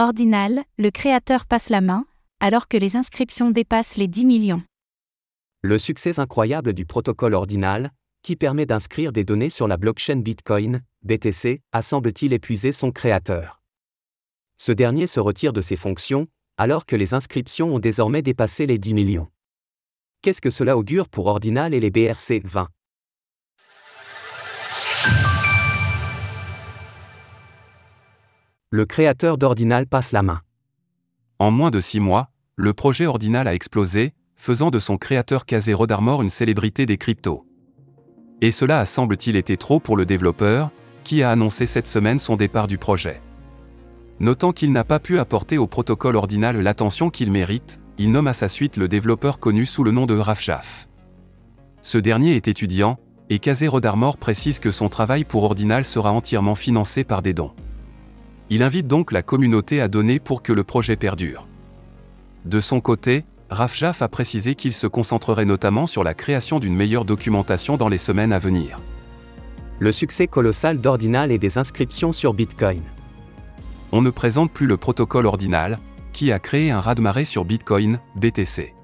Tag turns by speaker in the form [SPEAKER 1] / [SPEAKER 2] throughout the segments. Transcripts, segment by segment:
[SPEAKER 1] Ordinal, le créateur passe la main, alors que les inscriptions dépassent les 10 millions.
[SPEAKER 2] Le succès incroyable du protocole Ordinal, qui permet d'inscrire des données sur la blockchain Bitcoin, BTC, a semble-t-il épuisé son créateur. Ce dernier se retire de ses fonctions, alors que les inscriptions ont désormais dépassé les 10 millions. Qu'est-ce que cela augure pour Ordinal et les BRC 20 Le créateur d'Ordinal passe la main.
[SPEAKER 3] En moins de six mois, le projet Ordinal a explosé, faisant de son créateur Casé Rodarmor une célébrité des cryptos. Et cela a semble-t-il été trop pour le développeur, qui a annoncé cette semaine son départ du projet. Notant qu'il n'a pas pu apporter au protocole Ordinal l'attention qu'il mérite, il nomme à sa suite le développeur connu sous le nom de Rafshaf. Ce dernier est étudiant, et Casé Rodarmor précise que son travail pour Ordinal sera entièrement financé par des dons. Il invite donc la communauté à donner pour que le projet perdure. De son côté, Rafjaf a précisé qu'il se concentrerait notamment sur la création d'une meilleure documentation dans les semaines à venir.
[SPEAKER 2] Le succès colossal d'Ordinal et des inscriptions sur Bitcoin.
[SPEAKER 3] On ne présente plus le protocole Ordinal, qui a créé un raz-de-marée sur Bitcoin, BTC.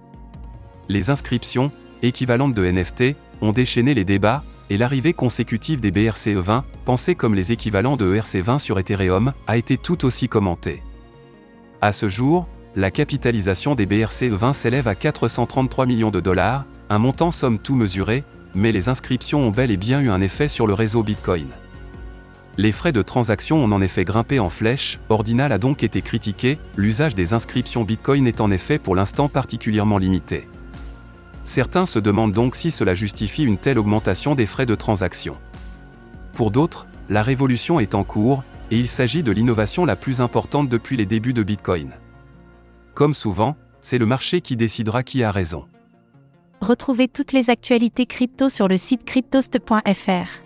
[SPEAKER 3] Les inscriptions, équivalentes de NFT, ont déchaîné les débats, et l'arrivée consécutive des BRCE20, pensés comme les équivalents de ERC20 sur Ethereum, a été tout aussi commentée. À ce jour, la capitalisation des BRCE20 s'élève à 433 millions de dollars, un montant somme tout mesuré, mais les inscriptions ont bel et bien eu un effet sur le réseau Bitcoin. Les frais de transaction ont en effet grimpé en flèche, Ordinal a donc été critiqué, l'usage des inscriptions Bitcoin est en effet pour l'instant particulièrement limité. Certains se demandent donc si cela justifie une telle augmentation des frais de transaction. Pour d'autres, la révolution est en cours, et il s'agit de l'innovation la plus importante depuis les débuts de Bitcoin. Comme souvent, c'est le marché qui décidera qui a raison.
[SPEAKER 1] Retrouvez toutes les actualités crypto sur le site cryptost.fr.